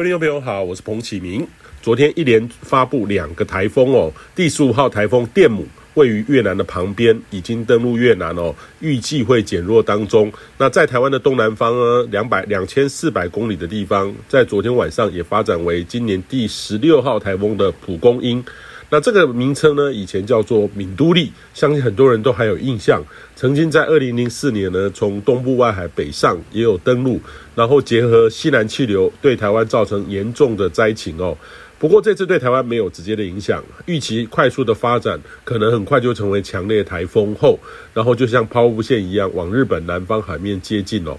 各位听众朋友好，我是彭启明。昨天一连发布两个台风哦，第十五号台风电母位于越南的旁边，已经登陆越南哦，预计会减弱当中。那在台湾的东南方呢，两百两千四百公里的地方，在昨天晚上也发展为今年第十六号台风的蒲公英。那这个名称呢，以前叫做敏都利，相信很多人都还有印象。曾经在二零零四年呢，从东部外海北上也有登陆，然后结合西南气流，对台湾造成严重的灾情哦。不过这次对台湾没有直接的影响，预期快速的发展，可能很快就成为强烈台风后，然后就像抛物线一样往日本南方海面接近哦。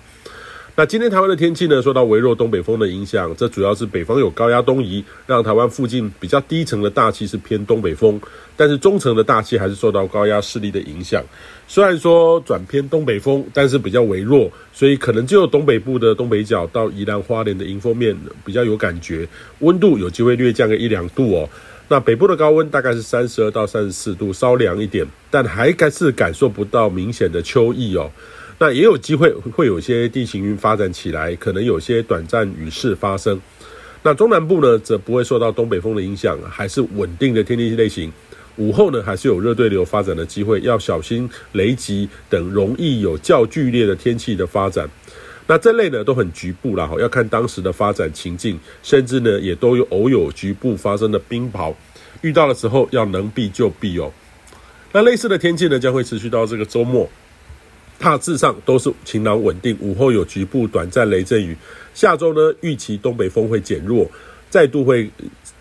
那今天台湾的天气呢，受到微弱东北风的影响，这主要是北方有高压东移，让台湾附近比较低层的大气是偏东北风，但是中层的大气还是受到高压势力的影响。虽然说转偏东北风，但是比较微弱，所以可能只有东北部的东北角到宜兰花莲的迎风面比较有感觉，温度有机会略降个一两度哦。那北部的高温大概是三十二到三十四度，稍凉一点，但还是感受不到明显的秋意哦。那也有机会会有些地形云发展起来，可能有些短暂雨势发生。那中南部呢，则不会受到东北风的影响，还是稳定的天气类型。午后呢，还是有热对流发展的机会，要小心雷击等容易有较剧烈的天气的发展。那这类呢，都很局部啦，要看当时的发展情境，甚至呢，也都有偶有局部发生的冰雹。遇到的时候要能避就避哦。那类似的天气呢，将会持续到这个周末。大致上都是晴朗稳定，午后有局部短暂雷阵雨。下周呢，预期东北风会减弱，再度会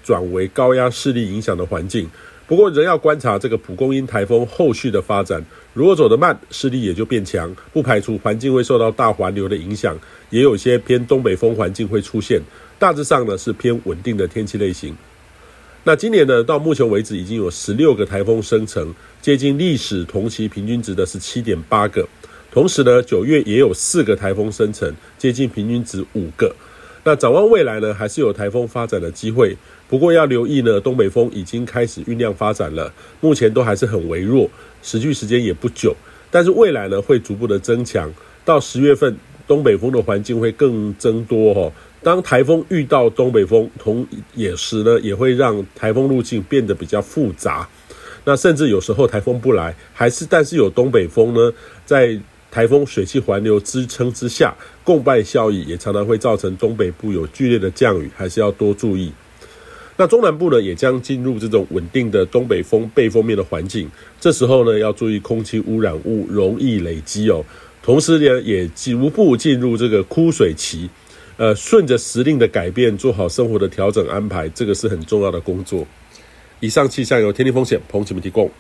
转为高压势力影响的环境。不过仍要观察这个蒲公英台风后续的发展，如果走得慢，势力也就变强，不排除环境会受到大环流的影响，也有些偏东北风环境会出现。大致上呢，是偏稳定的天气类型。那今年呢，到目前为止已经有十六个台风生成，接近历史同期平均值的是七点八个。同时呢，九月也有四个台风生成，接近平均值五个。那展望未来呢，还是有台风发展的机会。不过要留意呢，东北风已经开始酝酿发展了，目前都还是很微弱，持续时间也不久。但是未来呢，会逐步的增强。到十月份，东北风的环境会更增多哦。当台风遇到东北风，同也时呢，也会让台风路径变得比较复杂。那甚至有时候台风不来，还是但是有东北风呢，在台风水气环流支撑之下，共伴效益也常常会造成东北部有剧烈的降雨，还是要多注意。那中南部呢，也将进入这种稳定的东北风背风面的环境，这时候呢，要注意空气污染物容易累积哦。同时呢，也逐步进入这个枯水期，呃，顺着时令的改变，做好生活的调整安排，这个是很重要的工作。以上气象由天气风险彭启明提供。